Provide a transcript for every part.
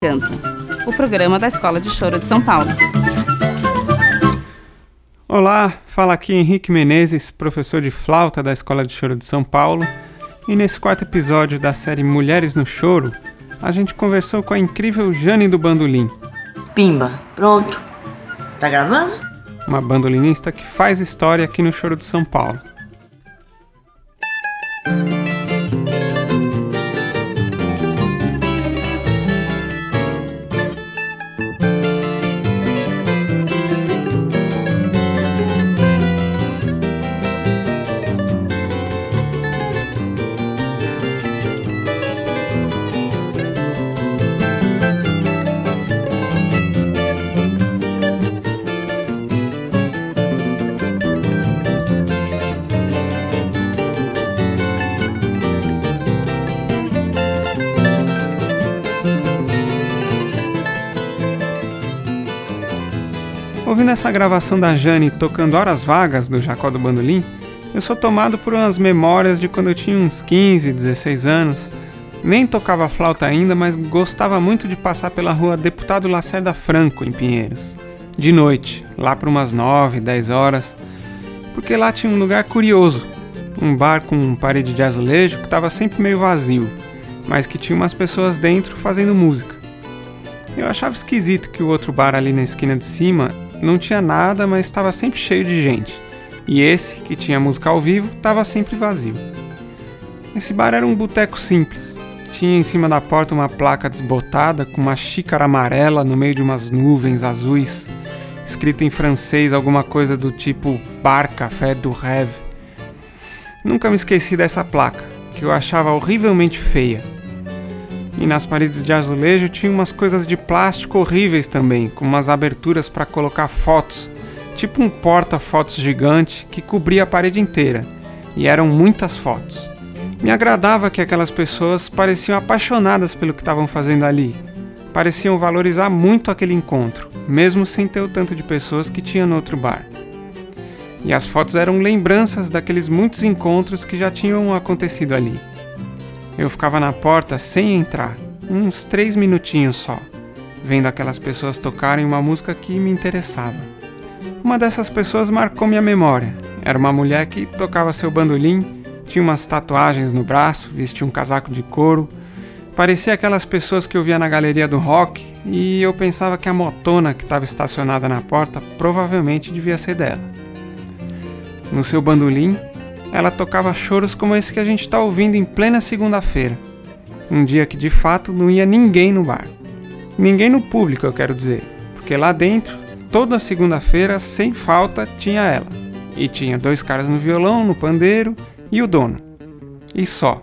Canta, o programa da Escola de Choro de São Paulo. Olá, fala aqui Henrique Menezes, professor de flauta da Escola de Choro de São Paulo. E nesse quarto episódio da série Mulheres no Choro, a gente conversou com a incrível Jane do Bandolim. Pimba, pronto. Tá gravando? Uma bandolinista que faz história aqui no Choro de São Paulo. Ouvindo essa gravação da Jane tocando Horas Vagas do Jacó do Bandolim, eu sou tomado por umas memórias de quando eu tinha uns 15, 16 anos. Nem tocava flauta ainda, mas gostava muito de passar pela rua Deputado Lacerda Franco, em Pinheiros. De noite, lá por umas 9, 10 horas, porque lá tinha um lugar curioso, um bar com parede de azulejo que estava sempre meio vazio, mas que tinha umas pessoas dentro fazendo música. Eu achava esquisito que o outro bar ali na esquina de cima não tinha nada, mas estava sempre cheio de gente. E esse, que tinha música ao vivo, estava sempre vazio. Esse bar era um boteco simples. Tinha em cima da porta uma placa desbotada com uma xícara amarela no meio de umas nuvens azuis, escrito em francês alguma coisa do tipo Bar Café do Rêve. Nunca me esqueci dessa placa, que eu achava horrivelmente feia e nas paredes de azulejo tinha umas coisas de plástico horríveis também, com umas aberturas para colocar fotos, tipo um porta-fotos gigante que cobria a parede inteira, e eram muitas fotos. Me agradava que aquelas pessoas pareciam apaixonadas pelo que estavam fazendo ali. Pareciam valorizar muito aquele encontro, mesmo sem ter o tanto de pessoas que tinha no outro bar. E as fotos eram lembranças daqueles muitos encontros que já tinham acontecido ali. Eu ficava na porta sem entrar, uns três minutinhos só, vendo aquelas pessoas tocarem uma música que me interessava. Uma dessas pessoas marcou minha memória. Era uma mulher que tocava seu bandolim, tinha umas tatuagens no braço, vestia um casaco de couro. Parecia aquelas pessoas que eu via na galeria do rock e eu pensava que a motona que estava estacionada na porta provavelmente devia ser dela. No seu bandolim ela tocava choros como esse que a gente está ouvindo em plena segunda-feira. Um dia que de fato não ia ninguém no bar. Ninguém no público, eu quero dizer, porque lá dentro, toda segunda-feira, sem falta, tinha ela. E tinha dois caras no violão, no pandeiro e o dono. E só.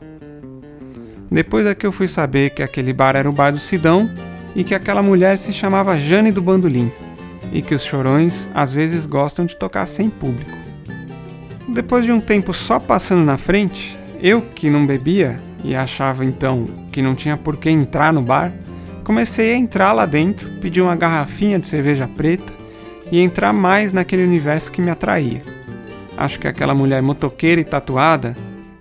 Depois é que eu fui saber que aquele bar era o bar do Sidão e que aquela mulher se chamava Jane do Bandolim e que os chorões às vezes gostam de tocar sem público. Depois de um tempo só passando na frente, eu que não bebia e achava então que não tinha por que entrar no bar, comecei a entrar lá dentro, pedir uma garrafinha de cerveja preta e entrar mais naquele universo que me atraía. Acho que aquela mulher motoqueira e tatuada,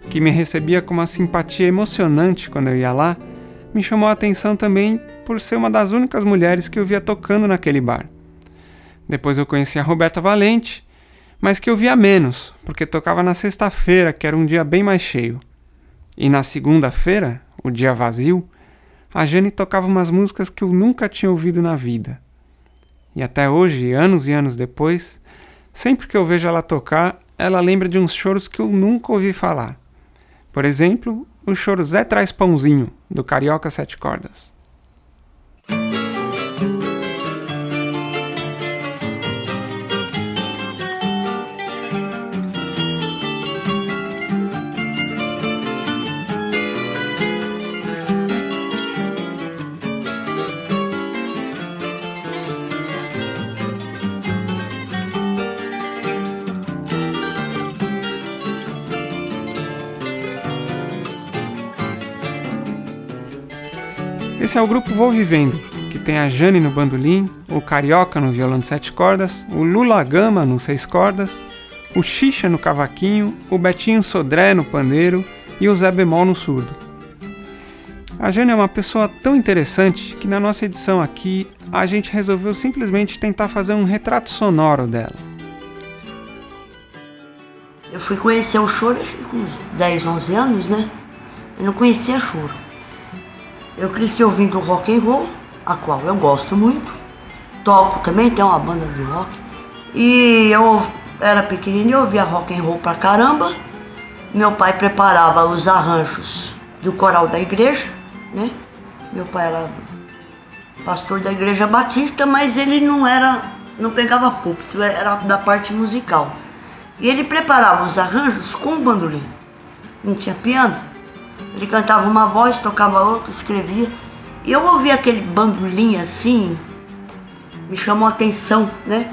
que me recebia com uma simpatia emocionante quando eu ia lá, me chamou a atenção também por ser uma das únicas mulheres que eu via tocando naquele bar. Depois eu conheci a Roberta Valente mas que eu via menos, porque tocava na sexta-feira, que era um dia bem mais cheio. E na segunda-feira, o dia vazio, a Jane tocava umas músicas que eu nunca tinha ouvido na vida. E até hoje, anos e anos depois, sempre que eu vejo ela tocar, ela lembra de uns choros que eu nunca ouvi falar. Por exemplo, o choro Zé Traz Pãozinho, do Carioca Sete Cordas. Esse é o grupo Vou Vivendo, que tem a Jane no bandolim, o Carioca no violão de sete cordas, o Lula Gama no seis cordas, o Xixa no cavaquinho, o Betinho Sodré no pandeiro e o Zé Bemol no surdo. A Jane é uma pessoa tão interessante que na nossa edição aqui a gente resolveu simplesmente tentar fazer um retrato sonoro dela. Eu fui conhecer o choro acho que com uns 10, 11 anos, né? Eu não conhecia choro. Eu cresci ouvindo rock and roll, a qual eu gosto muito. Toco também, tem uma banda de rock. E eu era pequenininho, ouvia rock and roll pra caramba. Meu pai preparava os arranjos do coral da igreja, né? Meu pai era pastor da igreja batista, mas ele não era, não pegava púlpito, era da parte musical. E ele preparava os arranjos com o bandolim. Não tinha piano. Ele cantava uma voz, tocava outra, escrevia. E eu ouvi aquele bandolim assim, me chamou a atenção, né?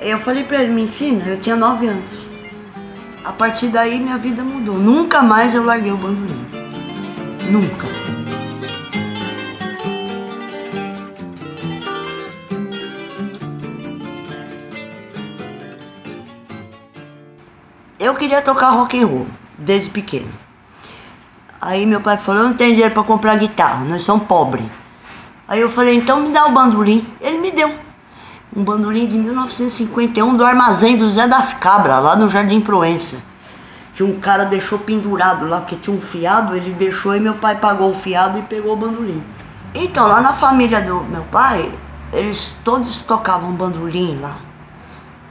Eu falei para ele, me ensina, eu tinha nove anos. A partir daí minha vida mudou. Nunca mais eu larguei o bandolim. Nunca. Eu queria tocar rock and roll desde pequeno. Aí meu pai falou, eu não tenho dinheiro para comprar guitarra, nós somos pobres. Aí eu falei, então me dá o bandolim. Ele me deu. Um bandolim de 1951 do armazém do Zé das Cabras, lá no Jardim Proença. Que um cara deixou pendurado lá, porque tinha um fiado, ele deixou e meu pai pagou o fiado e pegou o bandolim. Então, lá na família do meu pai, eles todos tocavam bandolim lá.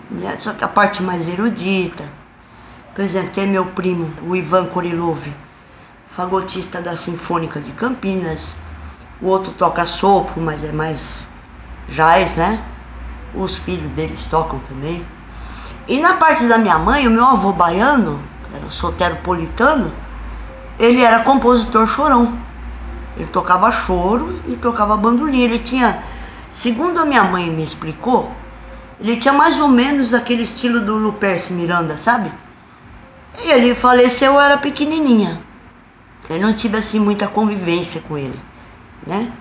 Né? Só que a parte mais erudita. Por exemplo, tem meu primo, o Ivan Korilov, fagotista da Sinfônica de Campinas. O outro toca sopro, mas é mais jazz, né? Os filhos deles tocam também. E na parte da minha mãe, o meu avô baiano, era soteropolitano, ele era compositor chorão. Ele tocava choro e tocava bandolim. Ele tinha, segundo a minha mãe me explicou, ele tinha mais ou menos aquele estilo do Luperce Miranda, sabe? E ele faleceu, eu era pequenininha. Eu não tive assim muita convivência com ele, né?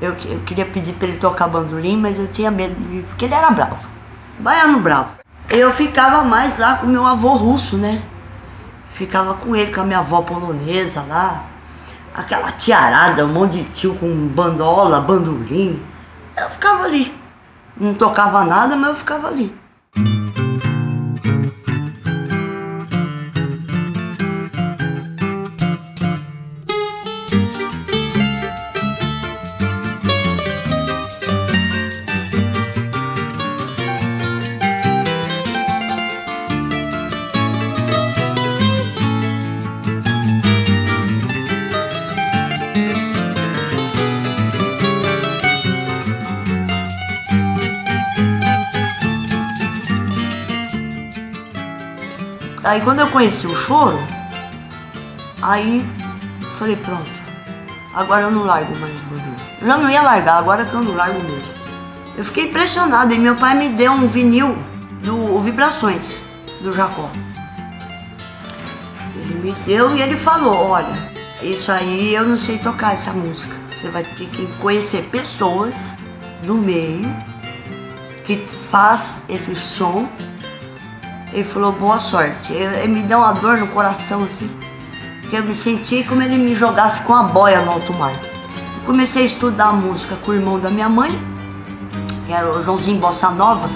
Eu, eu queria pedir para ele tocar bandolim, mas eu tinha medo de, porque ele era bravo, baiano bravo. Eu ficava mais lá com meu avô russo, né? Ficava com ele, com a minha avó polonesa lá, aquela tiarada, um monte de tio com bandola, bandolim. Eu ficava ali. Não tocava nada, mas eu ficava ali. Aí quando eu conheci o choro, aí falei, pronto, agora eu não largo mais o bandolim. Já não ia largar, agora que eu não largo mesmo. Eu fiquei impressionado e meu pai me deu um vinil do Vibrações, do Jacó. Ele me deu e ele falou, olha, isso aí eu não sei tocar essa música. Você vai ter que conhecer pessoas do meio que faz esse som ele falou, boa sorte. Ele me deu uma dor no coração assim, que eu me senti como ele me jogasse com a boia no alto mar. Comecei a estudar música com o irmão da minha mãe, que era o Joãozinho Bossa Nova,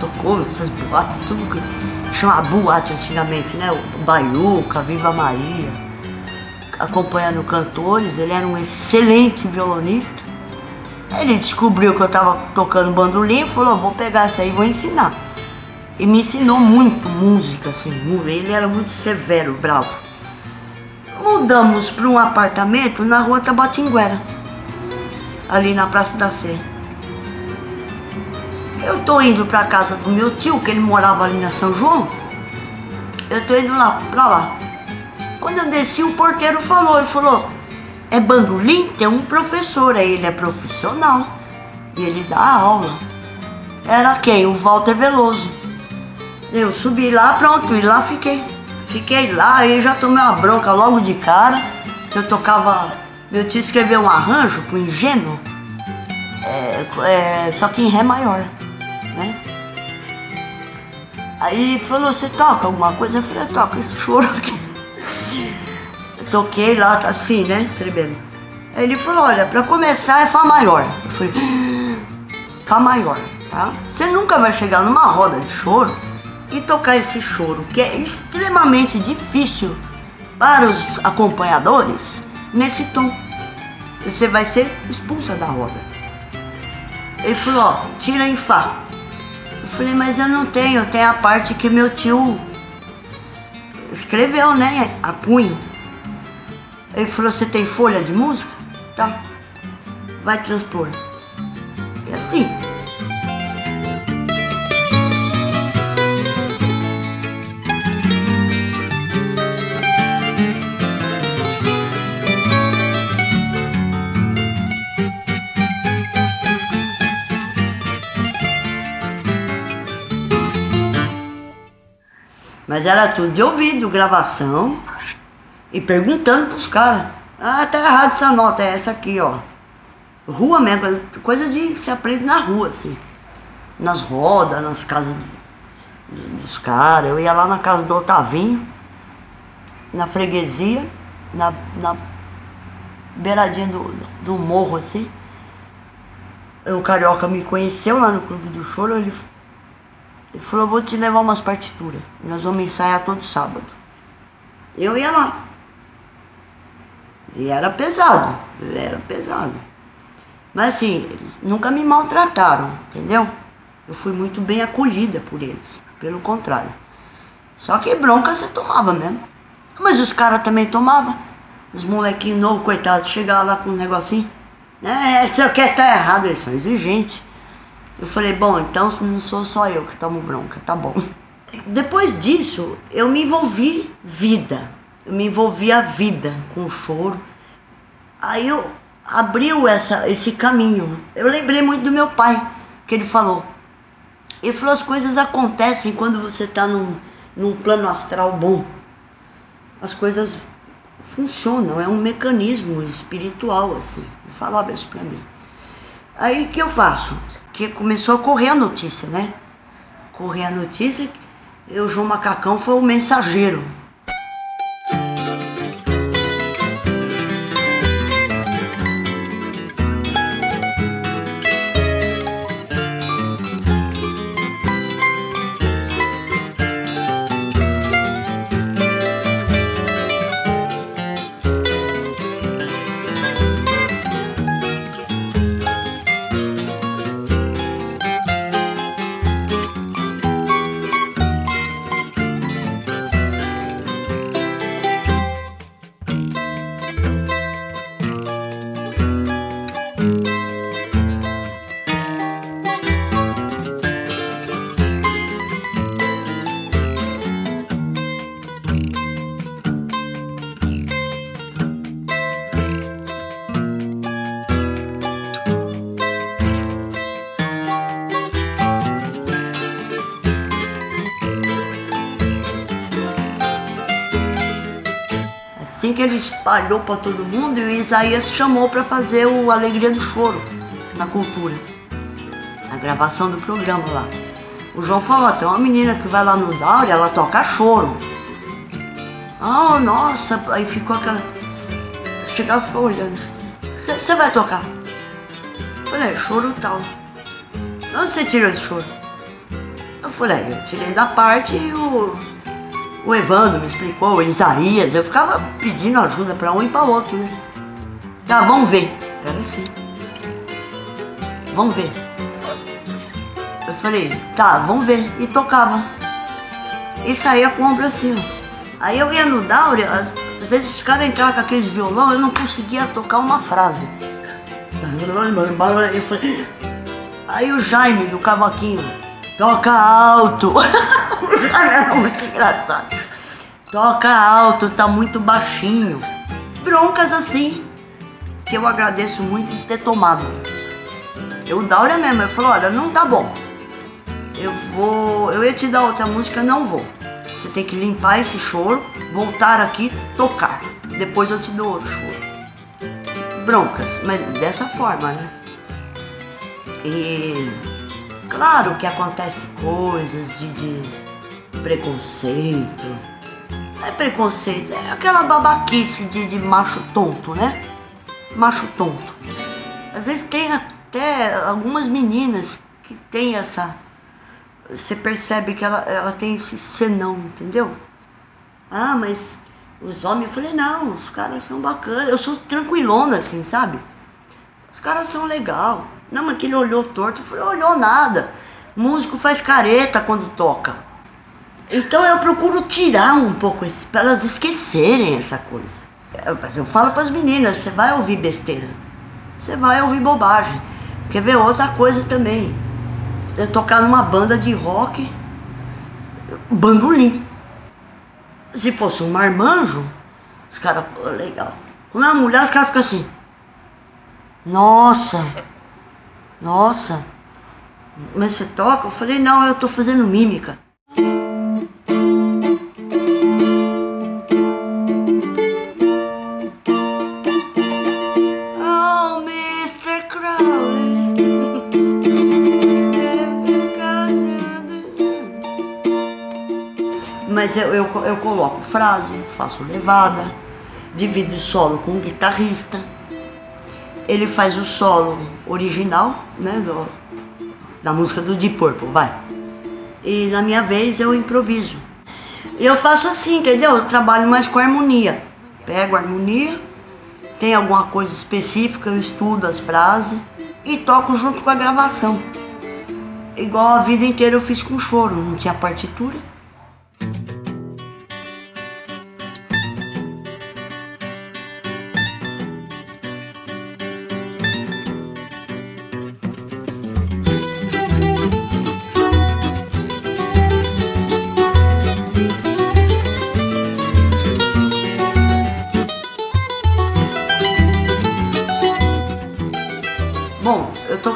tocou essas boates, tudo que chama boate antigamente, né? O Baiuca, Viva Maria, acompanhando cantores, ele era um excelente violonista. Ele descobriu que eu estava tocando bandolim e falou, vou pegar isso aí e vou ensinar. E me ensinou muito música, assim, ele era muito severo, bravo. Mudamos para um apartamento na rua Tabatinguera, ali na Praça da Sé. Eu tô indo para casa do meu tio, que ele morava ali na São João. Eu tô indo lá, para lá. Quando eu desci, o porteiro falou, ele falou, é bandolim? Tem um professor aí, ele é profissional. E ele dá aula. Era quem? O Walter Veloso. Eu subi lá, pronto, e lá fiquei. Fiquei lá e já tomei uma bronca logo de cara. Eu tocava. Meu tio escreveu um arranjo pro ingênuo, é, é, só que em Ré maior, né? Aí ele falou, você toca alguma coisa? Eu falei, eu toco esse choro aqui. toquei lá, tá assim, né? Escrevendo. Aí ele falou, olha, pra começar é Fá maior. Eu falei, Fá maior, tá? Você nunca vai chegar numa roda de choro e tocar esse choro, que é extremamente difícil para os acompanhadores, nesse tom. Você vai ser expulsa da roda. Ele falou, ó, tira em Fá. Eu falei, mas eu não tenho, tem a parte que meu tio escreveu, né? A punho. Ele falou, você tem folha de música? Tá. Vai transpor. E assim. Mas era tudo de ouvido, gravação e perguntando pros caras. Ah, tá errado essa nota, é essa aqui, ó. Rua mesmo, coisa de se aprende na rua, assim. Nas rodas, nas casas dos caras. Eu ia lá na casa do Otavinho, na freguesia, na, na beiradinha do, do morro, assim. O Carioca me conheceu lá no Clube do Choro, ele, ele falou, vou te levar umas partituras. Nós vamos ensaiar todo sábado. Eu ia lá. E era pesado, era pesado. Mas assim, eles nunca me maltrataram, entendeu? Eu fui muito bem acolhida por eles, pelo contrário. Só que bronca você tomava mesmo. Mas os caras também tomavam. Os molequinhos novos, coitados, chegavam lá com um negocinho. É, se eu quer tá errado, eles são exigentes. Eu falei, bom, então não sou só eu que tomo bronca, tá bom. Depois disso, eu me envolvi vida eu me envolvi a vida com o choro. Aí eu abriu essa, esse caminho. Eu lembrei muito do meu pai, que ele falou. Ele falou: as coisas acontecem quando você está num, num plano astral bom. As coisas funcionam, é um mecanismo espiritual, assim. Ele falava isso para mim. Aí o que eu faço? Que começou a correr a notícia, né? Correr a notícia, eu, João Macacão, foi o mensageiro ele espalhou para todo mundo, e Isaías chamou para fazer o Alegria do Choro na cultura, a gravação do programa lá. O João falou: tem uma menina que vai lá no Dauri, ela toca choro. Ah, oh, nossa, aí ficou aquela. Chegava e ficou olhando. Você vai tocar? Eu falei: é, choro tal. Onde você tirou esse choro? Eu falei: eu tirei da parte e o o Evandro me explicou, o Isaías, eu ficava pedindo ajuda para um e para outro, né? Tá, vamos ver. Era assim. Vamos ver. Eu falei, tá, vamos ver. E tocava. E saía com o ombro assim. Aí eu ia no Daure, às, vezes os caras entravam com aqueles violão, eu não conseguia tocar uma frase. Aí o Jaime do cavaquinho, toca alto. Era muito engraçado. Toca alto, tá muito baixinho. Broncas assim, que eu agradeço muito de ter tomado. Eu, Daura mesmo, ele falou, olha, não tá bom. Eu vou. Eu ia te dar outra música, não vou. Você tem que limpar esse choro, voltar aqui, tocar. Depois eu te dou outro choro. Broncas, mas dessa forma, né? E claro que acontece coisas de, de preconceito, é preconceito, é aquela babaquice de, de macho tonto, né? Macho tonto. Às vezes tem até algumas meninas que tem essa. Você percebe que ela, ela tem esse senão, entendeu? Ah, mas os homens, eu falei, não, os caras são bacanas. Eu sou tranquilona, assim, sabe? Os caras são legal. Não, mas que ele olhou torto. Eu falei, olhou nada. músico faz careta quando toca. Então eu procuro tirar um pouco para elas esquecerem essa coisa. Eu, eu falo para as meninas, você vai ouvir besteira. Você vai ouvir bobagem. Quer ver outra coisa também? Eu tocar numa banda de rock, bandolim. Se fosse um marmanjo, os caras, legal. Quando é uma mulher, os caras ficam assim. Nossa, nossa. Mas você toca? Eu falei, não, eu tô fazendo mímica. Eu, coloco frase, faço levada, divido o solo com o guitarrista. Ele faz o solo original, né, do, da música do Deep Purple, vai. E na minha vez eu improviso. Eu faço assim, entendeu? Eu trabalho mais com harmonia. Pego a harmonia, tem alguma coisa específica, eu estudo as frases e toco junto com a gravação. Igual a vida inteira eu fiz com choro, não tinha partitura.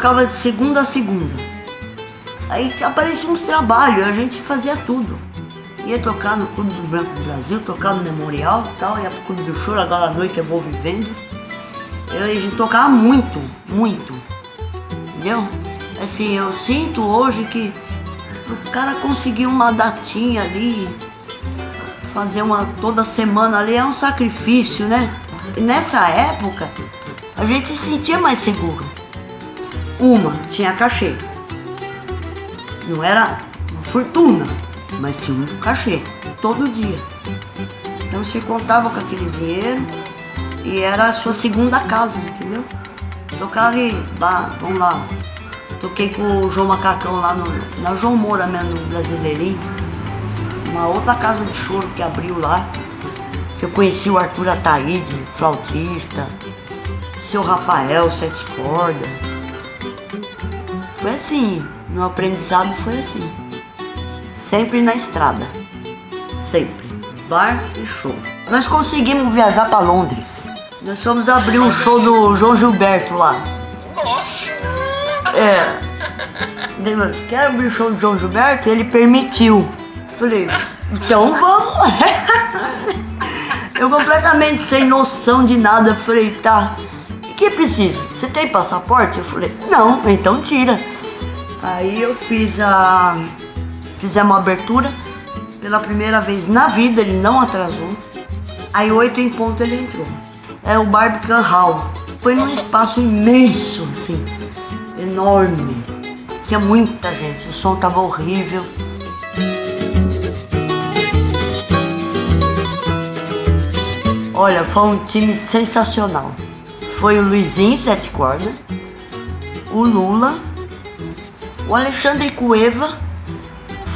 Tocava de segunda a segunda. Aí apareciam uns trabalhos, a gente fazia tudo. Ia tocar no Clube do Branco do Brasil, tocar no Memorial tal, ia pro Clube do Choro, agora à noite eu vou vivendo. Eu, a gente tocava muito, muito. Entendeu? Assim, eu sinto hoje que o cara conseguir uma datinha ali, fazer uma toda semana ali é um sacrifício, né? E nessa época a gente se sentia mais seguro. Uma tinha cachê. Não era uma fortuna, mas tinha um cachê todo dia. Então você contava com aquele dinheiro e era a sua segunda casa, entendeu? Tocava bah, vamos lá. Toquei com o João Macacão lá no, na João Moura mesmo, no Brasileirinho. Uma outra casa de choro que abriu lá. Eu conheci o Arthur Ataíde, flautista. Seu Rafael, sete cordas. Foi assim, meu aprendizado foi assim. Sempre na estrada. Sempre. Bar e show. Nós conseguimos viajar para Londres. Nós fomos abrir um show do João Gilberto lá. É. Daí, Quer abrir o show do João Gilberto? Ele permitiu. Falei, então vamos. Eu completamente sem noção de nada. Falei, tá. Que precisa? Você tem passaporte? Eu falei, não, então tira. Aí eu fiz a. Fizemos uma abertura. Pela primeira vez na vida, ele não atrasou. Aí oito em ponto ele entrou. É o Barbican Hall. Foi num espaço imenso, assim, enorme. Tinha muita gente, o som tava horrível. Olha, foi um time sensacional. Foi o Luizinho Sete Cordas, o Lula, o Alexandre Cueva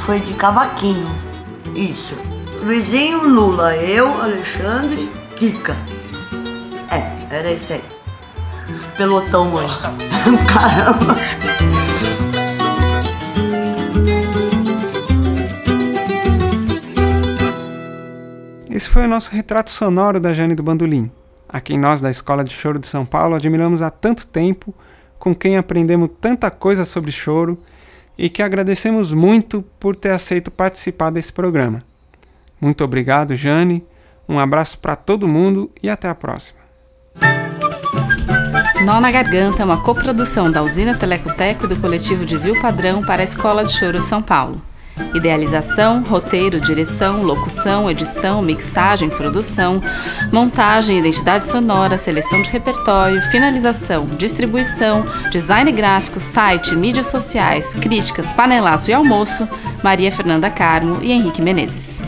foi de cavaquinho. Isso. Luizinho, Lula, eu, Alexandre, Kika. É, era isso aí. Pelotão aí. Caramba. Esse foi o nosso retrato sonoro da Jane do Bandolim, a quem nós da Escola de Choro de São Paulo admiramos há tanto tempo, com quem aprendemos tanta coisa sobre choro e que agradecemos muito por ter aceito participar desse programa. Muito obrigado, Jane. Um abraço para todo mundo e até a próxima. Nó na Garganta é uma coprodução da Usina Telecoteco e do coletivo Desvio Padrão para a Escola de Choro de São Paulo. Idealização, roteiro, direção, locução, edição, mixagem, produção, montagem, identidade sonora, seleção de repertório, finalização, distribuição, design gráfico, site, mídias sociais, críticas, panelaço e almoço, Maria Fernanda Carmo e Henrique Menezes.